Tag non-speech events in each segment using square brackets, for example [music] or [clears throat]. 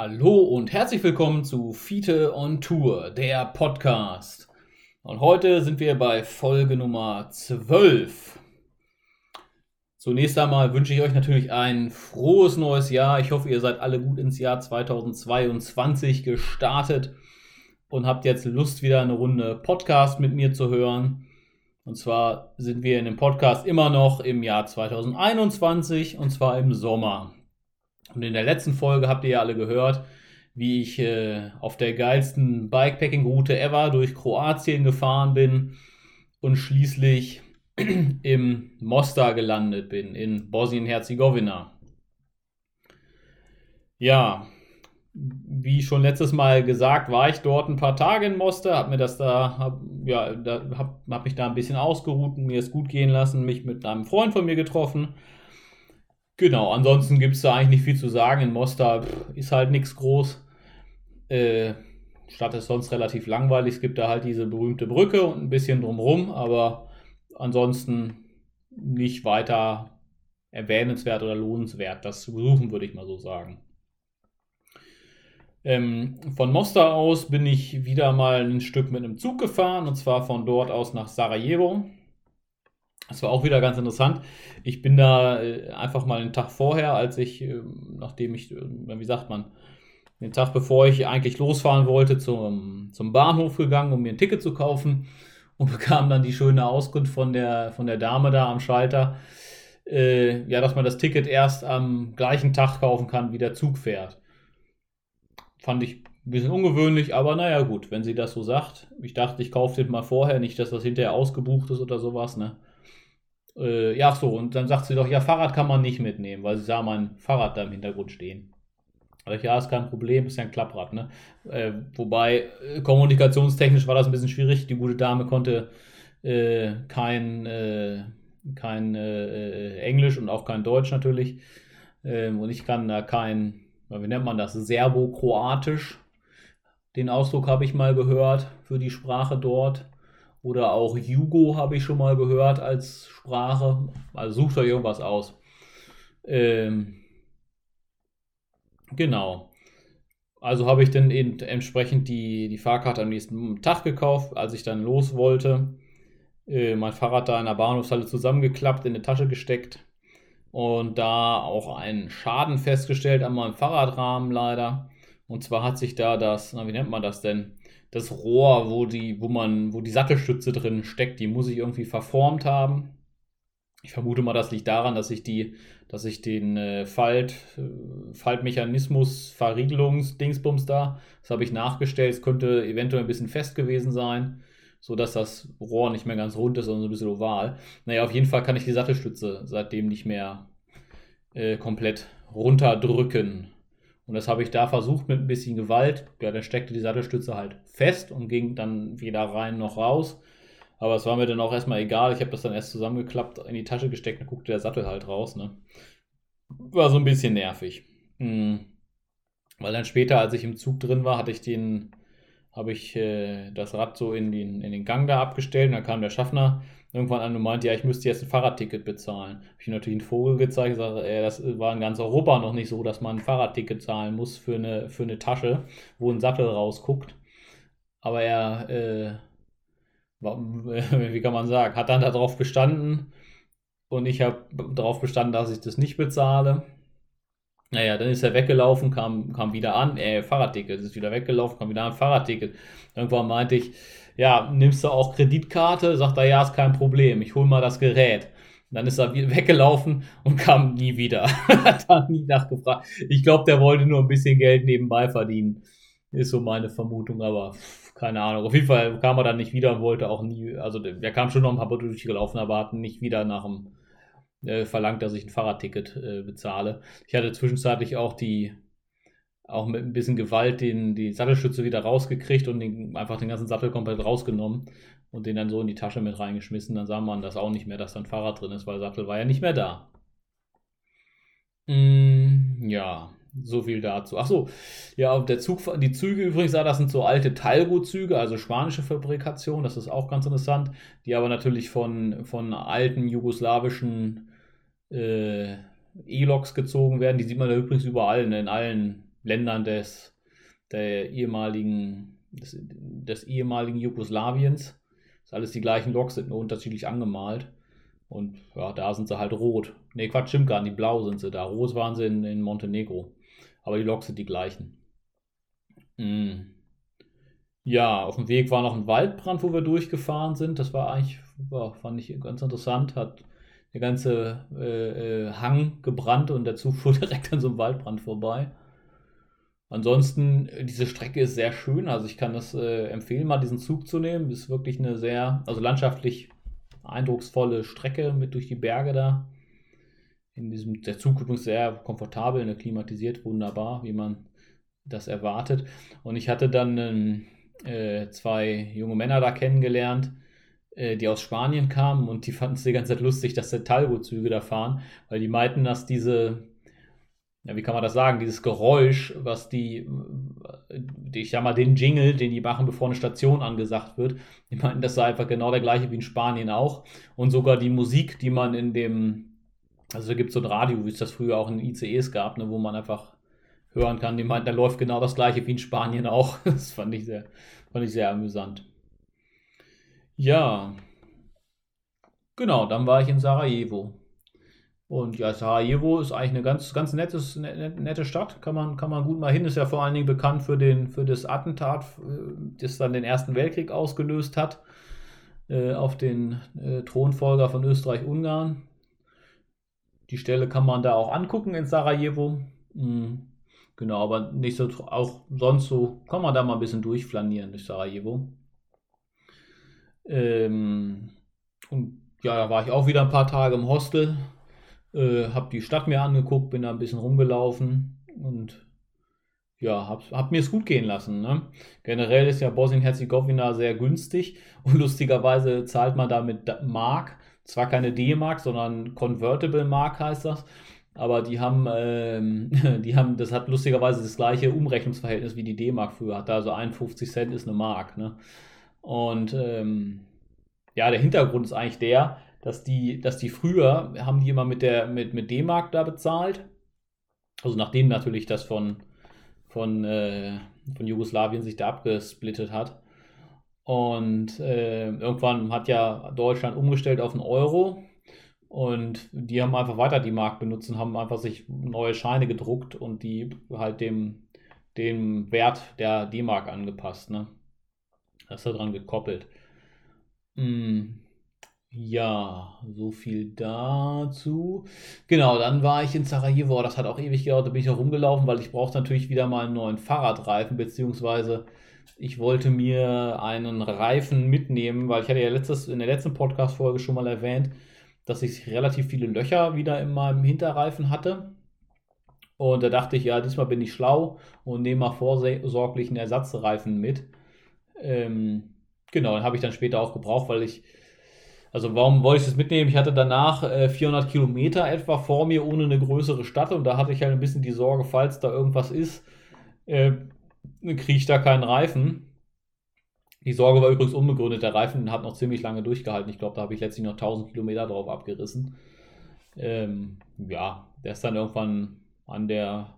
Hallo und herzlich willkommen zu Fiete on Tour, der Podcast. Und heute sind wir bei Folge Nummer 12. Zunächst einmal wünsche ich euch natürlich ein frohes neues Jahr. Ich hoffe, ihr seid alle gut ins Jahr 2022 gestartet und habt jetzt Lust, wieder eine Runde Podcast mit mir zu hören. Und zwar sind wir in dem Podcast immer noch im Jahr 2021 und zwar im Sommer. Und in der letzten Folge habt ihr ja alle gehört, wie ich äh, auf der geilsten Bikepacking-Route ever durch Kroatien gefahren bin und schließlich [clears throat] im Mostar gelandet bin, in Bosnien-Herzegowina. Ja, wie schon letztes Mal gesagt, war ich dort ein paar Tage in Mostar, habe mir das da, hab, ja, da, hab, hab mich da ein bisschen ausgeruht mir es gut gehen lassen, mich mit einem Freund von mir getroffen Genau, ansonsten gibt es da eigentlich nicht viel zu sagen. In Mostar ist halt nichts groß. Äh, Stadt ist sonst relativ langweilig. Es gibt da halt diese berühmte Brücke und ein bisschen drumrum, aber ansonsten nicht weiter erwähnenswert oder lohnenswert, das zu besuchen, würde ich mal so sagen. Ähm, von Mostar aus bin ich wieder mal ein Stück mit einem Zug gefahren und zwar von dort aus nach Sarajevo. Das war auch wieder ganz interessant. Ich bin da äh, einfach mal einen Tag vorher, als ich, äh, nachdem ich, äh, wie sagt man, den Tag bevor ich eigentlich losfahren wollte, zum, zum Bahnhof gegangen, um mir ein Ticket zu kaufen und [laughs] bekam dann die schöne Auskunft von der, von der Dame da am Schalter, äh, ja, dass man das Ticket erst am gleichen Tag kaufen kann, wie der Zug fährt. Fand ich ein bisschen ungewöhnlich, aber naja, gut, wenn sie das so sagt. Ich dachte, ich kaufe den mal vorher, nicht, dass das hinterher ausgebucht ist oder sowas, ne? Äh, ja, so, und dann sagt sie doch, ja, Fahrrad kann man nicht mitnehmen, weil sie sah mein Fahrrad da im Hintergrund stehen. Also, ja, ist kein Problem, ist ja ein Klapprad, ne? Äh, wobei, äh, kommunikationstechnisch war das ein bisschen schwierig. Die gute Dame konnte äh, kein, äh, kein äh, Englisch und auch kein Deutsch natürlich. Ähm, und ich kann da kein, wie nennt man das, Serbo-Kroatisch. Den Ausdruck habe ich mal gehört für die Sprache dort. Oder auch Jugo habe ich schon mal gehört als Sprache. Also sucht euch irgendwas aus. Ähm, genau. Also habe ich dann eben entsprechend die, die Fahrkarte am nächsten Tag gekauft, als ich dann los wollte. Äh, mein Fahrrad da in der Bahnhofshalle zusammengeklappt, in eine Tasche gesteckt und da auch einen Schaden festgestellt an meinem Fahrradrahmen leider. Und zwar hat sich da das, na, wie nennt man das denn? Das Rohr, wo die, wo man, wo die Sattelstütze drin steckt, die muss ich irgendwie verformt haben. Ich vermute mal, das liegt daran, dass ich die, dass ich den äh, Falt, äh, Faltmechanismus, Verriegelungsdingsbums da, das habe ich nachgestellt. Es könnte eventuell ein bisschen fest gewesen sein, sodass das Rohr nicht mehr ganz rund ist, sondern so ein bisschen oval. Naja, auf jeden Fall kann ich die Sattelstütze seitdem nicht mehr äh, komplett runterdrücken. Und das habe ich da versucht mit ein bisschen Gewalt. Ja, dann steckte die Sattelstütze halt fest und ging dann weder rein noch raus. Aber es war mir dann auch erstmal egal. Ich habe das dann erst zusammengeklappt, in die Tasche gesteckt, dann guckte der Sattel halt raus. Ne? War so ein bisschen nervig. Hm. Weil dann später, als ich im Zug drin war, hatte ich den, habe ich äh, das Rad so in den, in den Gang da abgestellt. Und dann kam der Schaffner irgendwann an und meinte, ja, ich müsste jetzt ein Fahrradticket bezahlen. Habe ich natürlich einen Vogel gezeigt, sage, äh, das war in ganz Europa noch nicht so, dass man ein Fahrradticket zahlen muss für eine, für eine Tasche, wo ein Sattel rausguckt. Aber er, äh, [laughs] wie kann man sagen, hat dann darauf bestanden und ich habe darauf bestanden, dass ich das nicht bezahle. Naja, dann ist er weggelaufen, kam, kam wieder an, äh, Fahrradticket, ist wieder weggelaufen, kam wieder an, Fahrradticket. Irgendwann meinte ich, ja, nimmst du auch Kreditkarte? Sagt er, ja, ist kein Problem, ich hole mal das Gerät. Dann ist er weggelaufen und kam nie wieder. [laughs] Hat da nie nachgefragt. Ich glaube, der wollte nur ein bisschen Geld nebenbei verdienen. Ist so meine Vermutung, aber keine Ahnung. Auf jeden Fall kam er dann nicht wieder und wollte auch nie, also der kam schon noch ein paar Mal durchgelaufen, aber hat nicht wieder nach dem äh, verlangt, dass ich ein Fahrradticket äh, bezahle. Ich hatte zwischenzeitlich auch die auch mit ein bisschen Gewalt den, die Sattelstütze wieder rausgekriegt und den, einfach den ganzen Sattel komplett rausgenommen und den dann so in die Tasche mit reingeschmissen. Dann sah man das auch nicht mehr, dass da ein Fahrrad drin ist, weil der Sattel war ja nicht mehr da. Mm, ja, so viel dazu. Achso, ja, der Zug, die Züge übrigens, das sind so alte Talgo-Züge, also spanische Fabrikation, das ist auch ganz interessant, die aber natürlich von, von alten jugoslawischen äh, E-Loks gezogen werden. Die sieht man da übrigens überall, ne, in allen Ländern des, der ehemaligen, des, des ehemaligen Jugoslawiens. Das alles die gleichen Loks, sind nur unterschiedlich angemalt. Und ja, da sind sie halt rot. Ne, Quatsch, stimmt gar nicht. Blau sind sie da. Rot waren sie in, in Montenegro. Aber die Loks sind die gleichen. Mm. Ja, auf dem Weg war noch ein Waldbrand, wo wir durchgefahren sind. Das war eigentlich, ja, fand ich ganz interessant. Hat der ganze äh, äh, Hang gebrannt und der Zug [laughs] fuhr direkt an so einem Waldbrand vorbei. Ansonsten, diese Strecke ist sehr schön. Also ich kann das äh, empfehlen, mal diesen Zug zu nehmen. Ist wirklich eine sehr, also landschaftlich eindrucksvolle Strecke mit durch die Berge da. In diesem, der Zug übrigens sehr komfortabel, ne, klimatisiert, wunderbar, wie man das erwartet. Und ich hatte dann ähm, äh, zwei junge Männer da kennengelernt, äh, die aus Spanien kamen und die fanden es die ganze Zeit lustig, dass der Talgo-Züge da fahren, weil die meinten, dass diese, ja, wie kann man das sagen, dieses Geräusch, was die, die, ich sag mal, den Jingle, den die machen, bevor eine Station angesagt wird, die meinten, das sei einfach genau der gleiche wie in Spanien auch. Und sogar die Musik, die man in dem, also da gibt es so ein Radio, wie es das früher auch in ICEs gab, ne, wo man einfach hören kann, die meinten, da läuft genau das gleiche wie in Spanien auch. [laughs] Das fand ich sehr, fand ich sehr amüsant. Ja, genau, dann war ich in Sarajevo. Und ja, Sarajevo ist eigentlich eine ganz, ganz nettes, ne, nette Stadt. Kann man, kann man gut mal hin. Ist ja vor allen Dingen bekannt für, den, für das Attentat, äh, das dann den Ersten Weltkrieg ausgelöst hat, äh, auf den äh, Thronfolger von Österreich-Ungarn. Die Stelle kann man da auch angucken in Sarajevo. Mhm. Genau, aber nicht so, auch sonst so, kann man da mal ein bisschen durchflanieren durch Sarajevo. Ähm, und ja, da war ich auch wieder ein paar Tage im Hostel, äh, habe die Stadt mir angeguckt, bin da ein bisschen rumgelaufen und ja, hab, hab mir es gut gehen lassen. Ne? Generell ist ja Bosnien-Herzegowina sehr günstig [laughs] und lustigerweise zahlt man da mit Mark, zwar keine D-Mark, sondern Convertible Mark heißt das. Aber die haben, ähm, [laughs] die haben, das hat lustigerweise das gleiche Umrechnungsverhältnis wie die D-Mark früher hatte. Also 51 Cent ist eine Mark. Ne? Und ähm, ja, der Hintergrund ist eigentlich der, dass die, dass die früher haben die immer mit der mit, mit D-Mark da bezahlt. Also nachdem natürlich das von, von, äh, von Jugoslawien sich da abgesplittet hat. Und äh, irgendwann hat ja Deutschland umgestellt auf einen Euro. Und die haben einfach weiter die Mark benutzt und haben einfach sich neue Scheine gedruckt und die halt dem, dem Wert der D-Mark angepasst. Ne? Das daran gekoppelt. Hm. Ja, so viel dazu. Genau, dann war ich in Sarajevo. Das hat auch ewig gedauert. Da bin ich noch rumgelaufen, weil ich brauchte natürlich wieder mal einen neuen Fahrradreifen, beziehungsweise ich wollte mir einen Reifen mitnehmen, weil ich hatte ja letztes, in der letzten Podcast-Folge schon mal erwähnt, dass ich relativ viele Löcher wieder in meinem Hinterreifen hatte. Und da dachte ich, ja, diesmal bin ich schlau und nehme mal vorsorglich einen Ersatzreifen mit. Ähm, genau, den habe ich dann später auch gebraucht, weil ich, also warum wollte ich das mitnehmen? Ich hatte danach äh, 400 Kilometer etwa vor mir ohne eine größere Stadt und da hatte ich halt ein bisschen die Sorge, falls da irgendwas ist, äh, kriege ich da keinen Reifen. Die Sorge war übrigens unbegründet. Der Reifen hat noch ziemlich lange durchgehalten. Ich glaube, da habe ich letztlich noch 1000 Kilometer drauf abgerissen. Ähm, ja, der ist dann irgendwann an der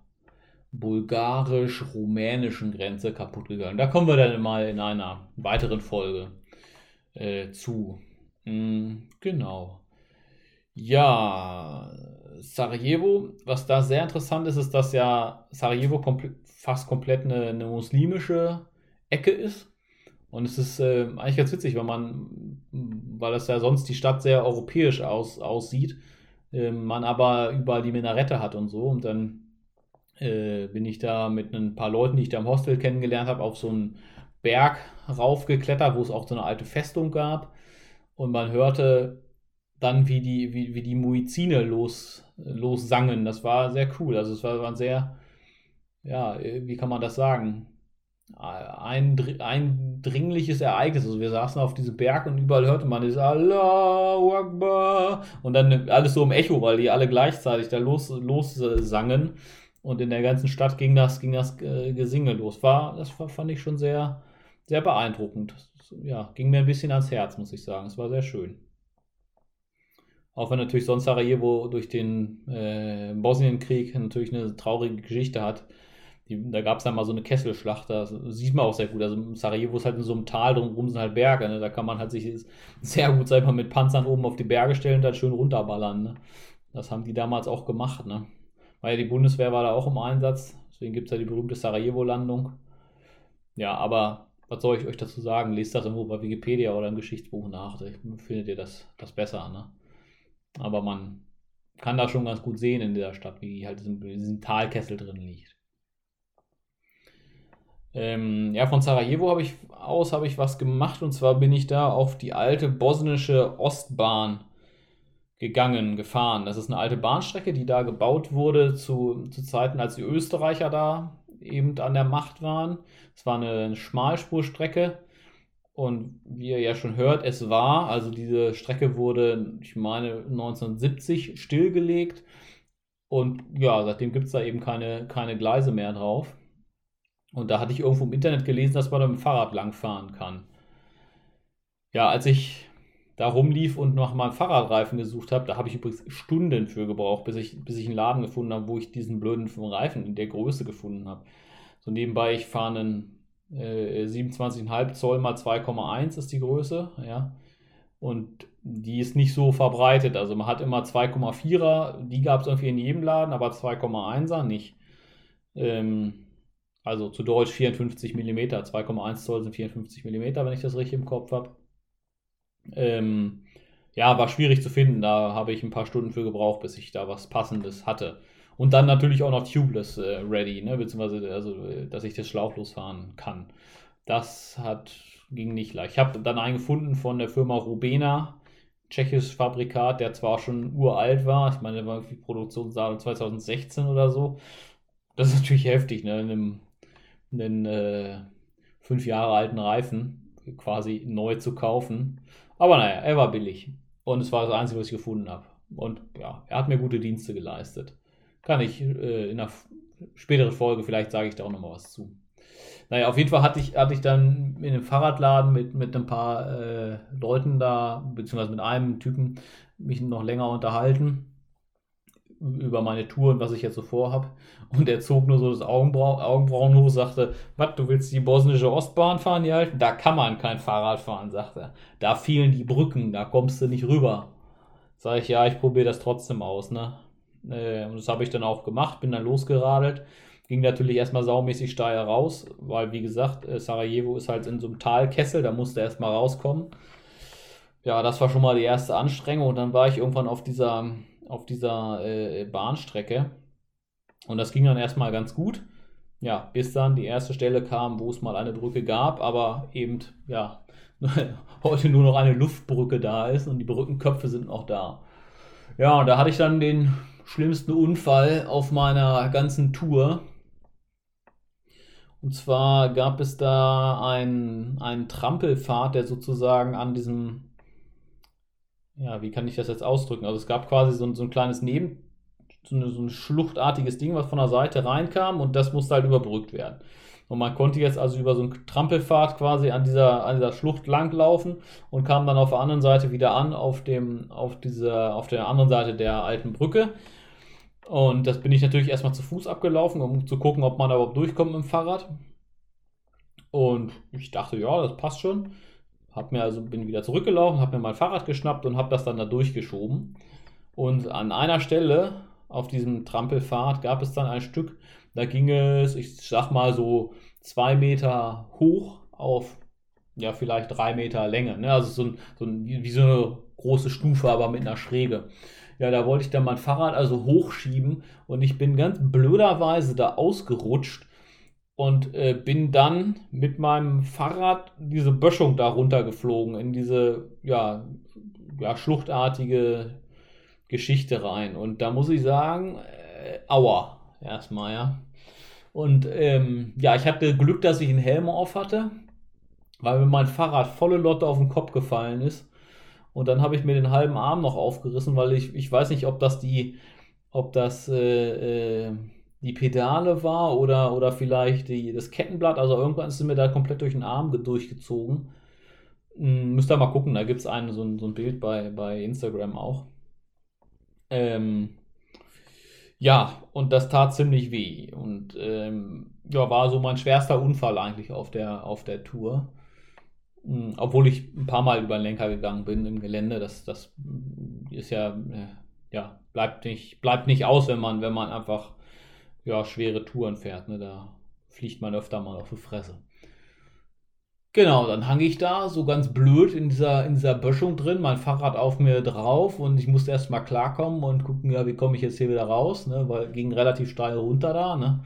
bulgarisch-rumänischen Grenze kaputt gegangen. Da kommen wir dann mal in einer weiteren Folge äh, zu. Mhm, genau. Ja, Sarajevo, was da sehr interessant ist, ist, dass ja Sarajevo kompl fast komplett eine, eine, muslimische Ecke ist. Und es ist äh, eigentlich ganz witzig, weil man, weil das ja sonst die Stadt sehr europäisch aus, aussieht, äh, man aber überall die Minarette hat und so. Und dann äh, bin ich da mit ein paar Leuten, die ich da im Hostel kennengelernt habe, auf so einen Berg raufgeklettert, wo es auch so eine alte Festung gab. Und man hörte dann, wie die, wie, wie die Muizine los, los sangen. Das war sehr cool. Also es war, war ein sehr, ja, wie kann man das sagen? Ein, ein dringliches Ereignis. Also wir saßen auf diesem Berg und überall hörte man das Allahu Akbar und dann alles so im Echo, weil die alle gleichzeitig da los, los sangen. Und in der ganzen Stadt ging das, ging das äh, Gesinge los. War, das fand ich schon sehr, sehr beeindruckend. Ja, ging mir ein bisschen ans Herz, muss ich sagen. Es war sehr schön. Auch wenn natürlich sonst Sarajevo durch den äh, Bosnienkrieg natürlich eine traurige Geschichte hat. die, da gab es dann mal so eine Kesselschlacht, das sieht man auch sehr gut. Also Sarajevo ist halt in so einem Tal, drumherum sind halt Berge, ne? da kann man halt sich sehr gut, sag ich mal, mit Panzern oben auf die Berge stellen und dann schön runterballern. Ne? Das haben die damals auch gemacht. Ne? Weil die Bundeswehr war da auch im Einsatz, deswegen gibt es ja die berühmte Sarajevo-Landung. Ja, aber was soll ich euch dazu sagen? Lest das irgendwo bei Wikipedia oder im Geschichtsbuch nach. Findet ihr das, das besser. Ne? Aber man kann da schon ganz gut sehen in dieser Stadt, wie halt in diesem Talkessel drin liegt. Ähm, ja, von Sarajevo habe ich aus habe ich was gemacht und zwar bin ich da auf die alte bosnische Ostbahn gegangen, gefahren. Das ist eine alte Bahnstrecke, die da gebaut wurde zu, zu Zeiten, als die Österreicher da eben an der Macht waren. Es war eine Schmalspurstrecke und wie ihr ja schon hört, es war, also diese Strecke wurde, ich meine, 1970 stillgelegt und ja, seitdem gibt es da eben keine, keine Gleise mehr drauf. Und da hatte ich irgendwo im Internet gelesen, dass man da mit dem Fahrrad langfahren kann. Ja, als ich da rumlief und nach meinem Fahrradreifen gesucht habe, da habe ich übrigens Stunden für gebraucht, bis ich, bis ich einen Laden gefunden habe, wo ich diesen blöden Reifen in der Größe gefunden habe. So nebenbei, ich fahre einen äh, 27,5 Zoll mal 2,1 ist die Größe, ja. Und die ist nicht so verbreitet. Also man hat immer 2,4er, die gab es irgendwie in jedem Laden, aber 2,1er nicht. Ähm, also zu Deutsch 54 mm, 2,1 Zoll sind 54 mm, wenn ich das richtig im Kopf habe. Ähm, ja, war schwierig zu finden. Da habe ich ein paar Stunden für gebraucht, bis ich da was Passendes hatte. Und dann natürlich auch noch tubeless äh, ready, ne? beziehungsweise also, dass ich das schlauchlos fahren kann. Das hat, ging nicht leicht. Ich habe dann einen gefunden von der Firma Rubena, tschechisches Fabrikat, der zwar schon uralt war, ich meine, der war die Produktionsdatum 2016 oder so. Das ist natürlich heftig, ne? In einem äh, fünf Jahre alten Reifen quasi neu zu kaufen. Aber naja, er war billig. Und es war das Einzige, was ich gefunden habe. Und ja, er hat mir gute Dienste geleistet. Kann ich äh, in einer späteren Folge, vielleicht sage ich da auch nochmal was zu. Naja, auf jeden Fall hatte ich, hatte ich dann in einem Fahrradladen mit, mit ein paar äh, Leuten da, beziehungsweise mit einem Typen, mich noch länger unterhalten über meine Tour und was ich jetzt so vorhab. Und er zog nur so das Augenbrau Augenbrauen hoch, sagte, was, du willst die bosnische Ostbahn fahren, alten? Da kann man kein Fahrrad fahren, sagte er. Da fielen die Brücken, da kommst du nicht rüber. Sag ich, ja, ich probiere das trotzdem aus, ne? Äh, und das habe ich dann auch gemacht, bin dann losgeradelt. Ging natürlich erstmal saumäßig steil raus, weil, wie gesagt, äh, Sarajevo ist halt in so einem Talkessel, da musste erstmal rauskommen. Ja, das war schon mal die erste Anstrengung und dann war ich irgendwann auf dieser auf dieser äh, Bahnstrecke. Und das ging dann erstmal ganz gut. Ja, bis dann die erste Stelle kam, wo es mal eine Brücke gab, aber eben, ja, [laughs] heute nur noch eine Luftbrücke da ist und die Brückenköpfe sind noch da. Ja, da hatte ich dann den schlimmsten Unfall auf meiner ganzen Tour. Und zwar gab es da einen, einen Trampelpfad, der sozusagen an diesem ja, wie kann ich das jetzt ausdrücken? Also es gab quasi so ein, so ein kleines Neben, so, eine, so ein schluchtartiges Ding, was von der Seite reinkam und das musste halt überbrückt werden. Und man konnte jetzt also über so einen Trampelpfad quasi an dieser, an dieser Schlucht langlaufen und kam dann auf der anderen Seite wieder an, auf, dem, auf, dieser, auf der anderen Seite der alten Brücke. Und das bin ich natürlich erstmal zu Fuß abgelaufen, um zu gucken, ob man da überhaupt durchkommt mit dem Fahrrad. Und ich dachte, ja, das passt schon. Hab mir also, bin wieder zurückgelaufen, habe mir mein Fahrrad geschnappt und habe das dann da durchgeschoben. Und an einer Stelle auf diesem Trampelpfad gab es dann ein Stück, da ging es, ich sag mal so zwei Meter hoch auf ja vielleicht drei Meter Länge. Ne? Also so, ein, so ein, wie so eine große Stufe, aber mit einer Schräge. Ja, da wollte ich dann mein Fahrrad also hochschieben und ich bin ganz blöderweise da ausgerutscht und äh, bin dann mit meinem Fahrrad diese Böschung da runtergeflogen in diese ja, ja schluchtartige Geschichte rein. Und da muss ich sagen, äh, aua, erstmal, ja. Und ähm, ja, ich hatte Glück, dass ich einen Helm auf hatte, weil mir mein Fahrrad volle Lotte auf den Kopf gefallen ist. Und dann habe ich mir den halben Arm noch aufgerissen, weil ich, ich weiß nicht, ob das die, ob das äh, äh, die Pedale war oder, oder vielleicht die, das Kettenblatt. Also irgendwann ist es mir da komplett durch den Arm durchgezogen. Hm, müsst ihr mal gucken, da gibt es so, ein, so ein Bild bei, bei Instagram auch. Ähm, Ja, und das tat ziemlich weh. Und ähm, ja, war so mein schwerster Unfall eigentlich auf der, auf der Tour. Mhm, obwohl ich ein paar Mal über den Lenker gegangen bin im Gelände. Das, das ist ja, äh, ja, bleibt nicht, bleibt nicht aus, wenn man, wenn man einfach ja, schwere Touren fährt. Ne? Da fliegt man öfter mal auf die Fresse. Genau, dann hang ich da so ganz blöd in dieser, in dieser Böschung drin, mein Fahrrad auf mir drauf und ich musste erst mal klarkommen und gucken, ja, wie komme ich jetzt hier wieder raus, ne? weil ging relativ steil runter da. Ne?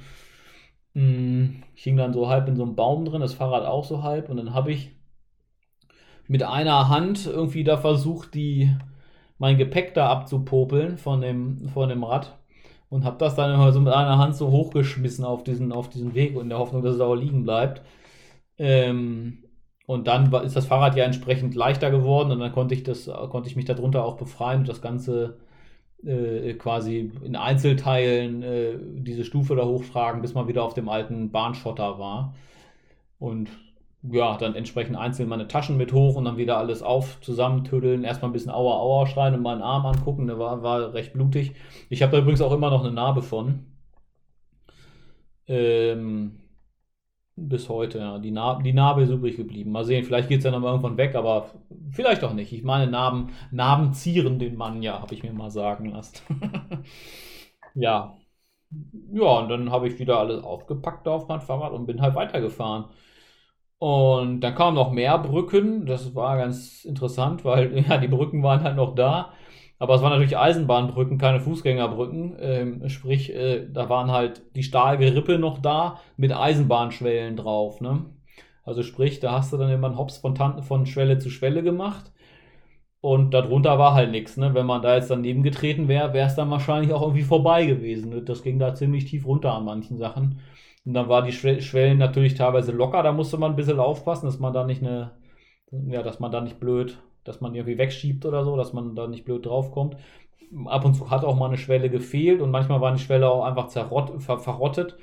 Hm, ich hing dann so halb in so einem Baum drin, das Fahrrad auch so halb und dann habe ich mit einer Hand irgendwie da versucht, die, mein Gepäck da abzupopeln von dem, von dem Rad und habe das dann immer so mit einer Hand so hochgeschmissen auf diesen, auf diesen Weg in der Hoffnung, dass es auch liegen bleibt. Ähm, und dann ist das Fahrrad ja entsprechend leichter geworden und dann konnte ich das, konnte ich mich darunter auch befreien und das Ganze äh, quasi in Einzelteilen äh, diese Stufe da hochtragen, bis man wieder auf dem alten Bahnschotter war. Und ja, dann entsprechend einzeln meine Taschen mit hoch und dann wieder alles auf, zusammentüddeln, erstmal ein bisschen Aua, Aua schreien und meinen Arm angucken, der war, war recht blutig. Ich habe da übrigens auch immer noch eine Narbe von. Ähm, bis heute, ja. Die, Nar die Narbe ist übrig geblieben. Mal sehen, vielleicht geht es ja noch mal irgendwann weg, aber vielleicht auch nicht. Ich meine, Narben, Narben zieren den Mann ja, habe ich mir mal sagen lassen. [laughs] ja. Ja, und dann habe ich wieder alles aufgepackt auf mein Fahrrad und bin halt weitergefahren. Und dann kamen noch mehr Brücken. Das war ganz interessant, weil [laughs] ja, die Brücken waren halt noch da. Aber es waren natürlich Eisenbahnbrücken, keine Fußgängerbrücken. Ähm, sprich, äh, da waren halt die Stahlgerippe noch da mit Eisenbahnschwellen drauf. Ne? Also sprich, da hast du dann immer einen Hops von, von Schwelle zu Schwelle gemacht. Und darunter war halt nichts. Ne? Wenn man da jetzt daneben getreten wäre, wäre es dann wahrscheinlich auch irgendwie vorbei gewesen. Das ging da ziemlich tief runter an manchen Sachen. Und dann war die Schwellen natürlich teilweise locker, da musste man ein bisschen aufpassen, dass man da nicht eine, ja, dass man da nicht blöd, dass man irgendwie wegschiebt oder so, dass man da nicht blöd draufkommt. Ab und zu hat auch mal eine Schwelle gefehlt und manchmal war die Schwelle auch einfach zerrott, ver, verrottet.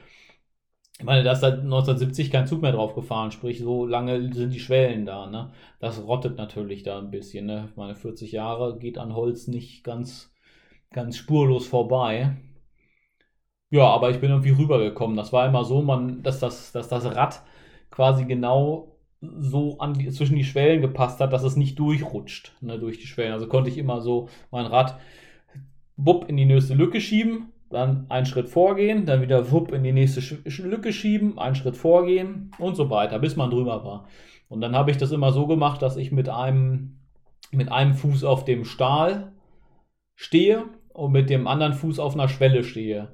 Ich meine, da ist seit 1970 kein Zug mehr drauf gefahren, sprich, so lange sind die Schwellen da. Ne? Das rottet natürlich da ein bisschen. Ne? Ich meine, 40 Jahre geht an Holz nicht ganz, ganz spurlos vorbei. Ja, aber ich bin irgendwie rübergekommen. Das war immer so, man, dass das, dass das Rad quasi genau so an die, zwischen die Schwellen gepasst hat, dass es nicht durchrutscht ne, durch die Schwellen. Also konnte ich immer so mein Rad bupp in die nächste Lücke schieben, dann einen Schritt vorgehen, dann wieder wupp in die nächste Lücke schieben, einen Schritt vorgehen und so weiter, bis man drüber war. Und dann habe ich das immer so gemacht, dass ich mit einem, mit einem Fuß auf dem Stahl stehe und mit dem anderen Fuß auf einer Schwelle stehe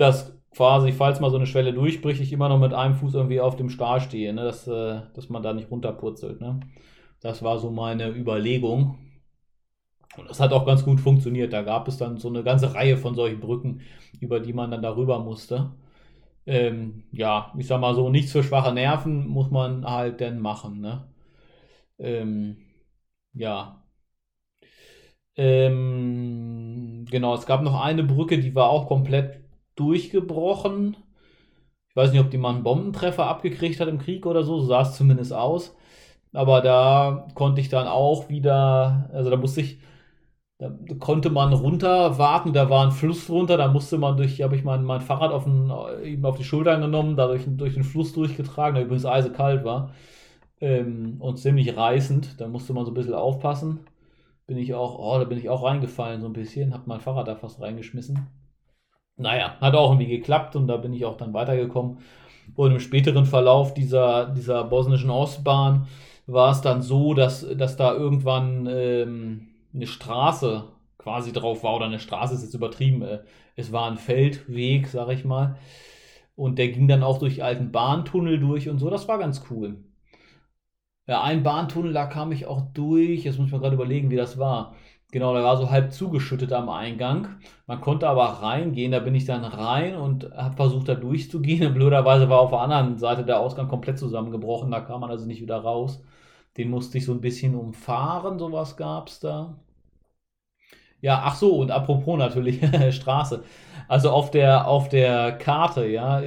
dass quasi, falls mal so eine Schwelle durchbricht, ich immer noch mit einem Fuß irgendwie auf dem Stahl stehe, ne? dass, äh, dass man da nicht runterpurzelt. Ne? Das war so meine Überlegung. Und das hat auch ganz gut funktioniert. Da gab es dann so eine ganze Reihe von solchen Brücken, über die man dann darüber musste. Ähm, ja, ich sag mal so, nichts für schwache Nerven muss man halt dann machen. Ne? Ähm, ja. Ähm, genau, es gab noch eine Brücke, die war auch komplett durchgebrochen. Ich weiß nicht, ob die mal einen Bombentreffer abgekriegt hat im Krieg oder so, so sah es zumindest aus. Aber da konnte ich dann auch wieder, also da musste ich, da konnte man runter warten, da war ein Fluss drunter, da musste man durch, habe ich mein, mein Fahrrad auf, den, eben auf die Schultern genommen, da durch, den Fluss durchgetragen, der übrigens eisekalt war ähm, und ziemlich reißend, da musste man so ein bisschen aufpassen. Bin ich auch, oh, da bin ich auch reingefallen so ein bisschen, habe mein Fahrrad da fast reingeschmissen. Naja, hat auch irgendwie geklappt und da bin ich auch dann weitergekommen. Und im späteren Verlauf dieser, dieser bosnischen Ostbahn war es dann so, dass, dass da irgendwann ähm, eine Straße quasi drauf war, oder eine Straße ist jetzt übertrieben. Äh, es war ein Feldweg, sag ich mal. Und der ging dann auch durch alten Bahntunnel durch und so. Das war ganz cool. Ja, ein Bahntunnel, da kam ich auch durch. Jetzt muss ich mir gerade überlegen, wie das war. Genau, der war so halb zugeschüttet am Eingang. Man konnte aber reingehen, da bin ich dann rein und habe versucht, da durchzugehen. Blöderweise war auf der anderen Seite der Ausgang komplett zusammengebrochen, da kam man also nicht wieder raus. Den musste ich so ein bisschen umfahren, sowas gab es da. Ja, ach so, und apropos natürlich [laughs] Straße. Also auf der, auf der Karte, ja,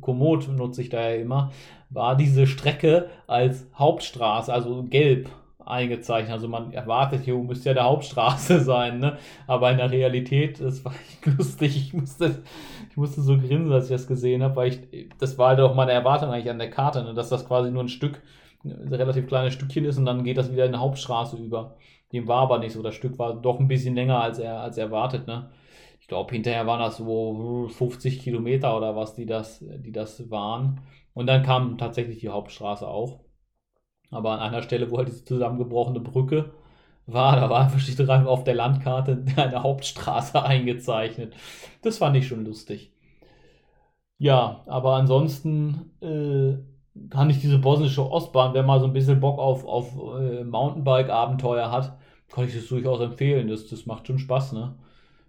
Komoot nutze ich da ja immer, war diese Strecke als Hauptstraße, also gelb eingezeichnet. Also man erwartet, hier müsste ja der Hauptstraße [laughs] sein, ne? Aber in der Realität, das war [laughs] echt lustig. Ich musste, ich musste so grinsen, als ich das gesehen habe, weil ich, das war halt auch meine Erwartung eigentlich an der Karte, ne? dass das quasi nur ein Stück, ein relativ kleines Stückchen ist und dann geht das wieder in eine Hauptstraße über. Dem war aber nicht so. Das Stück war doch ein bisschen länger als er als erwartet, ne? Ich glaube, hinterher waren das so 50 Kilometer oder was, die das, die das waren. Und dann kam tatsächlich die Hauptstraße auch. Aber an einer Stelle, wo halt diese zusammengebrochene Brücke war, da war einfach steht auf der Landkarte [laughs] eine Hauptstraße eingezeichnet. Das fand ich schon lustig. Ja, aber ansonsten äh, kann ich diese bosnische Ostbahn, wenn man so ein bisschen Bock auf, auf äh, Mountainbike-Abenteuer hat, kann ich das durchaus empfehlen. Das, das macht schon Spaß, ne?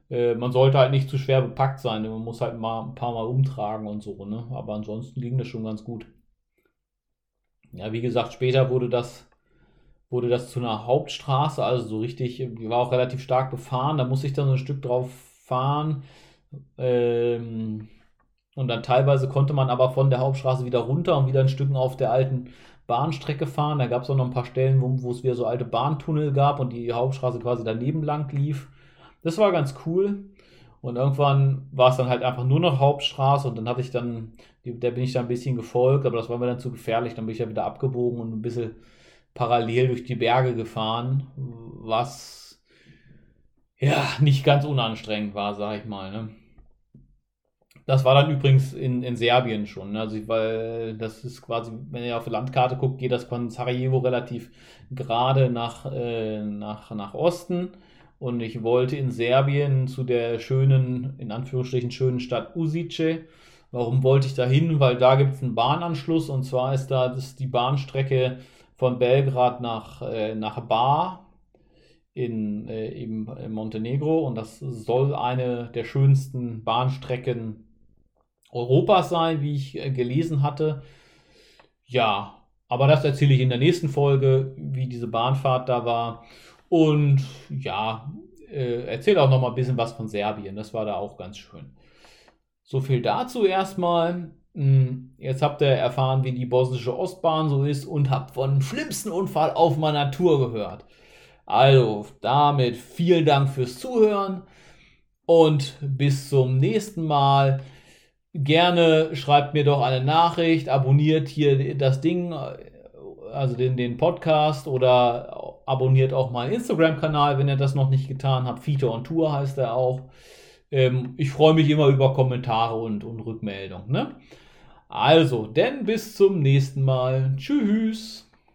Äh, man sollte halt nicht zu schwer bepackt sein. Man muss halt mal ein paar Mal umtragen und so, ne? Aber ansonsten ging das schon ganz gut. Ja, wie gesagt, später wurde das, wurde das zu einer Hauptstraße, also so richtig, war auch relativ stark befahren, da musste ich dann so ein Stück drauf fahren. Ähm, und dann teilweise konnte man aber von der Hauptstraße wieder runter und wieder ein Stück auf der alten Bahnstrecke fahren. Da gab es auch noch ein paar Stellen, wo, wo es wieder so alte Bahntunnel gab und die Hauptstraße quasi daneben lang lief. Das war ganz cool. Und irgendwann war es dann halt einfach nur noch Hauptstraße und dann hatte ich dann, der bin ich dann ein bisschen gefolgt, aber das war mir dann zu gefährlich. Dann bin ich ja wieder abgebogen und ein bisschen parallel durch die Berge gefahren, was ja nicht ganz unanstrengend war, sag ich mal. Ne? Das war dann übrigens in, in Serbien schon. Ne? Also, weil das ist quasi, wenn ihr auf die Landkarte guckt, geht das von Sarajevo relativ gerade nach, äh, nach, nach Osten. Und ich wollte in Serbien zu der schönen, in Anführungsstrichen schönen Stadt Usice. Warum wollte ich da hin? Weil da gibt es einen Bahnanschluss und zwar ist da das die Bahnstrecke von Belgrad nach, äh, nach Bar in, äh, in Montenegro und das soll eine der schönsten Bahnstrecken Europas sein, wie ich äh, gelesen hatte. Ja, aber das erzähle ich in der nächsten Folge, wie diese Bahnfahrt da war. Und ja, äh, erzähl auch noch mal ein bisschen was von Serbien. Das war da auch ganz schön. So viel dazu erstmal. Hm, jetzt habt ihr erfahren, wie die bosnische Ostbahn so ist und habt von dem schlimmsten Unfall auf meiner Tour gehört. Also, damit vielen Dank fürs Zuhören und bis zum nächsten Mal. Gerne schreibt mir doch eine Nachricht, abonniert hier das Ding, also den, den Podcast oder abonniert auch meinen Instagram-Kanal, wenn ihr das noch nicht getan habt. Fiete on Tour heißt er auch. Ähm, ich freue mich immer über Kommentare und, und Rückmeldungen. Ne? Also, denn bis zum nächsten Mal. Tschüss.